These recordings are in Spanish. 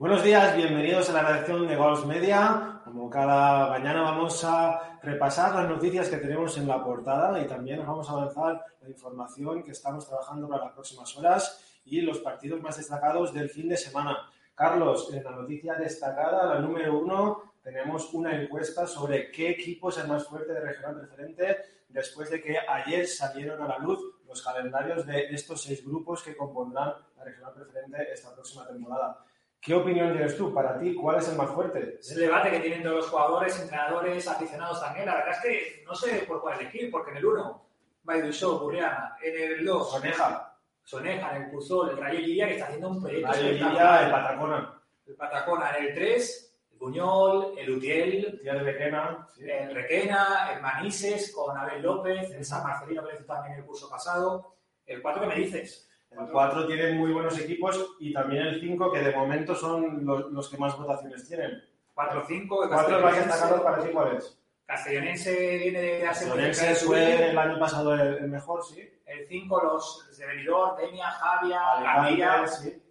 Buenos días, bienvenidos a la redacción de Goals Media. Como cada mañana vamos a repasar las noticias que tenemos en la portada y también vamos a avanzar la información que estamos trabajando para las próximas horas y los partidos más destacados del fin de semana. Carlos, en la noticia destacada, la número uno, tenemos una encuesta sobre qué equipo es el más fuerte de regional preferente después de que ayer salieron a la luz los calendarios de estos seis grupos que compondrán la regional preferente esta próxima temporada. ¿Qué opinión tienes tú? Para ti, ¿cuál es el más fuerte? Es el debate que tienen todos los jugadores, entrenadores, aficionados también. La verdad es que no sé por cuál elegir, porque en el 1, Show, Burriana, en el 2, Soneja. Soneja, en el Puzol, el Rayo Lidia, que está haciendo un proyecto Rayo. Lidia, el Patacona. El Patacona, en el 3, el Buñol, el Utiel, Tía de Requena. sí. el Requena, el Manises, con Abel López, el San Marcelino que también el curso pasado. El 4, ¿qué me dices? El 4 tiene muy buenos equipos y también el 5, que de momento son los, los que más votaciones tienen. 4-5, el 4 el más Castellonense. destacado para ti, ¿cuál es? Castellonense viene de hacer Sorense fue el año pasado el, el mejor, sí. El 5, los de Benidorm, Denia, Javia, Gandía. sí.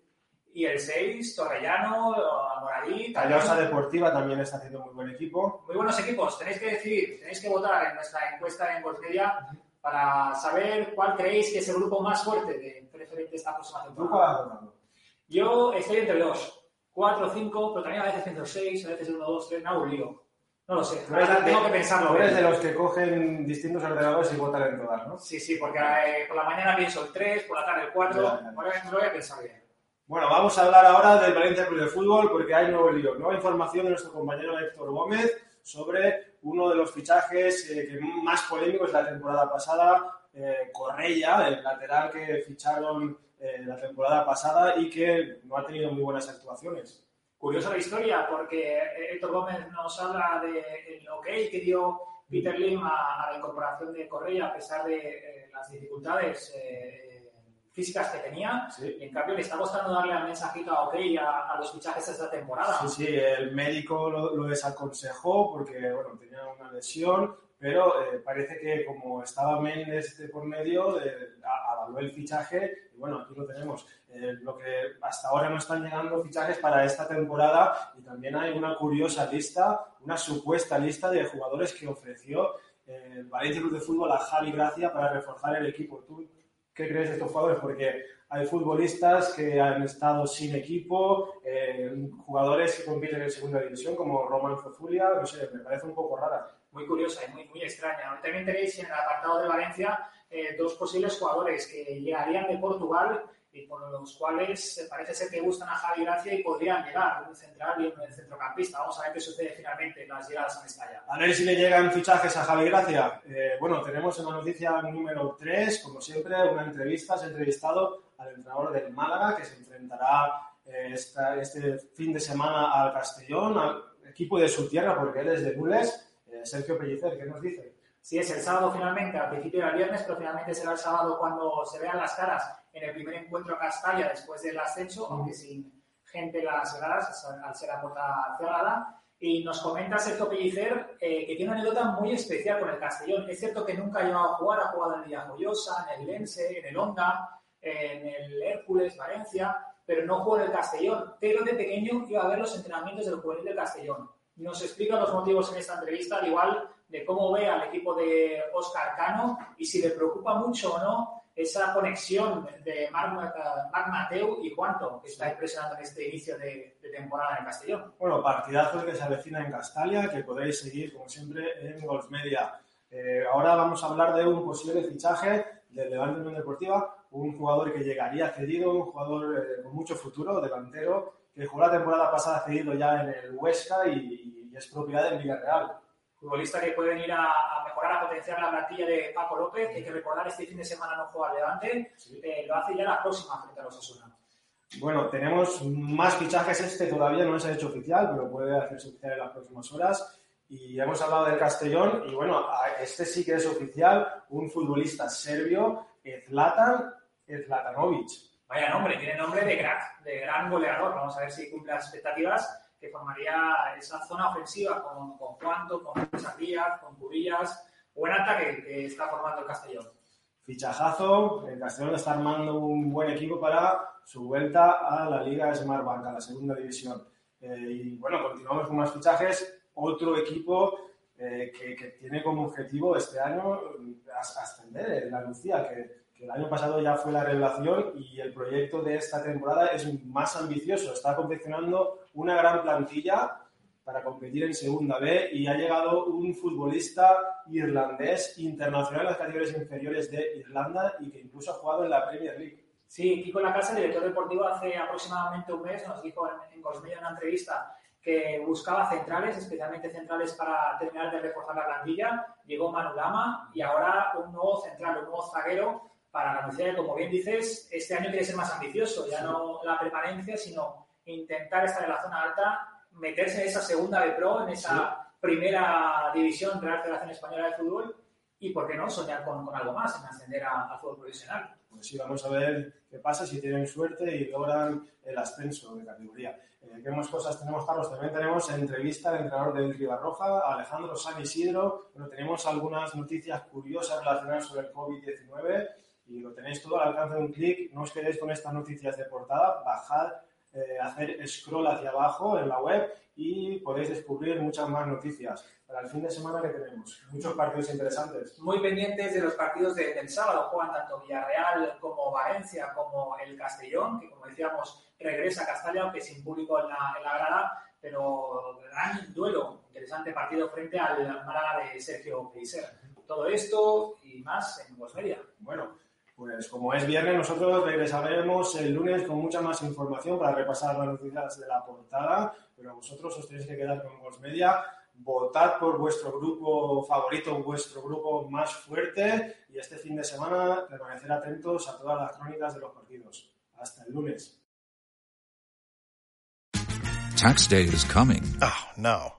Y el 6, Torrellano, Almoradí. Callosa Deportiva también está haciendo muy buen equipo. Muy buenos equipos. Tenéis que decidir, tenéis que votar en nuestra encuesta en Golfmedia para saber cuál creéis que es el grupo más fuerte de preferente esta próxima ¿Tú temporada. Yo estoy entre dos. 4, 5, pero también a veces entre 6, a veces 1, 2, 3. Me hago un lío. No lo sé. Ahora tengo que pensarlo. Eres de los que cogen distintos ordenadores y votan en todas, ¿no? Sí, sí, porque eh, por la mañana pienso el 3, por la tarde el 4. Ya, ya. Ahora me lo voy a pensar bien. Bueno, vamos a hablar ahora del Valencia Club de Fútbol porque hay nuevo lío, nueva información de nuestro compañero Héctor Gómez sobre uno de los fichajes eh, más polémicos de la temporada pasada, eh, Correia, el lateral que ficharon eh, la temporada pasada y que no ha tenido muy buenas actuaciones. Curiosa la historia, porque Héctor Gómez nos habla del ok que dio Peter Lim a, a la incorporación de Correa a pesar de eh, las dificultades físicas que tenía. Sí. Y en cambio le está costando darle al mensajito a ok a, a los fichajes de esta temporada. Sí, sí, el médico lo, lo desaconsejó porque bueno, tenía una lesión, pero eh, parece que como estaba Méndez de por medio, eh, avaló el fichaje y bueno, aquí lo tenemos. Eh, lo que hasta ahora no están llegando fichajes para esta temporada y también hay una curiosa lista, una supuesta lista de jugadores que ofreció eh, el Valencia Club de Fútbol a Javi Gracia para reforzar el equipo. ¿Tú qué crees de estos jugadores? Porque hay futbolistas que han estado sin equipo, eh, jugadores que compiten en segunda división como Roman Fozulia, no sé, me parece un poco rara. Muy curiosa y muy, muy extraña. También tenéis en el apartado de Valencia eh, dos posibles jugadores que llegarían de Portugal y por los cuales eh, parece ser que gustan a Javi Gracia y podrían llegar, un central y un centrocampista. Vamos a ver qué sucede finalmente en las llegadas a Mestalla. A ver si le llegan fichajes a Javi Gracia. Eh, bueno, tenemos en la noticia número 3, como siempre, una entrevista. Se ha entrevistado al entrenador del Málaga, que se enfrentará eh, esta- este fin de semana al Castellón, al equipo de su tierra, porque él es de Nules. Eh, Sergio Pellicer, ¿qué nos dice? Sí, es el sábado finalmente, al principio era el viernes, pero finalmente será el sábado cuando se vean las caras en el primer encuentro a Castalla después del ascenso, aunque sin gente en las gradas, al ser la puerta cerrada. Y nos comenta Sergio Pellicer eh, que tiene una anécdota muy especial con el Castellón. Es cierto que nunca ha llegado a jugar, ha jugado en el Villajoyosa, en el Lense, en el Honda, en el Hércules, Valencia, pero no jugó en el Castellón. Pero de pequeño iba a ver los entrenamientos del juvenil del Castellón. Nos explica los motivos en esta entrevista, al igual de cómo ve al equipo de Oscar Cano y si le preocupa mucho o no esa conexión de Marc, Mateu y Juanto, que está impresionando en este inicio de, de temporada en el Castellón. Bueno, partidazo el que se avecina en Castalia, que podéis seguir, como siempre, en Golf Media. Eh, ahora vamos a hablar de un posible fichaje del Levante Unión Deportiva, un jugador que llegaría cedido, un jugador eh, con mucho futuro, delantero, que jugó la temporada pasada cedido ya en el Huesca y, y es propiedad del Villarreal. Futbolista que puede venir a, mejorar, a potenciar la plantilla de Paco López, que hay que recordar, este fin de semana no juega Levante, eh, lo hace ya la próxima frente a los Osasuna. Bueno, tenemos más fichajes, este todavía no se ha hecho oficial, pero puede hacerse oficial en las próximas horas. Y hemos hablado del Castellón, y bueno, este sí que es oficial, un futbolista serbio, Zlatan Zlatanovic. Vaya nombre, tiene nombre de crack, de gran goleador. Vamos a ver si cumple las expectativas que formaría esa zona ofensiva con, con Juanto, con Díaz, con Cubillas. Buen ataque que está formando el Castellón. Fichajazo, el Castellón está armando un buen equipo para su vuelta a la Liga Smartbank, a la segunda división. Eh, y bueno, continuamos con más fichajes. Otro equipo eh, que, que, tiene como objetivo este año ascender, la Lucía, que el año pasado ya fue la revelación y el proyecto de esta temporada es más ambicioso. Está confeccionando una gran plantilla para competir en Segunda B y ha llegado un futbolista irlandés internacional en las categorías inferiores de Irlanda y que incluso ha jugado en la Premier League. Sí, Kiko Lacasa, el director deportivo, hace aproximadamente un mes nos dijo en, en en una entrevista que buscaba centrales, especialmente centrales para terminar de reforzar la plantilla. Llegó Manu Lama y ahora un nuevo central, un nuevo zaguero para la como bien dices, este año quiere ser más ambicioso, ya no la permanencia, sino intentar estar en la zona alta, meterse en esa segunda de pro, en esa primera división Real Federación Española de Fútbol y, ¿por qué no?, soñar con, algo más, en ascender al fútbol profesional. Pues sí, vamos a ver qué pasa si tienen suerte y logran el ascenso de categoría. Eh, ¿Qué más cosas tenemos, Carlos? También tenemos entrevista del entrenador del Ribarroja, Alejandro San Isidro, pero tenemos algunas noticias curiosas relacionadas sobre el COVID-19 y lo tenéis todo al alcance de un clic. No os quedéis con estas noticias de portada, bajad, eh, hacer scroll hacia abajo en la web y podéis descubrir muchas más noticias para el fin de semana que tenemos. Muchos partidos interesantes. Muy pendientes de los partidos del sábado. Juegan tanto Villarreal como Valencia como el Castellón, que como decíamos regresa a Castalla, aunque sin público en la, en la grada, pero gran duelo, interesante partido frente al Málaga de Sergio Peiser. Todo esto y más en Voz Media. Bueno, pues como es viernes, nosotros regresaremos el lunes con mucha más información para repasar las noticias de la portada, pero vosotros os tenéis que quedar con Media. Votad por vuestro grupo favorito, vuestro grupo más fuerte y este fin de semana permanecer atentos a todas las crónicas de los partidos. Hasta el lunes. Tax day is coming. Oh, no.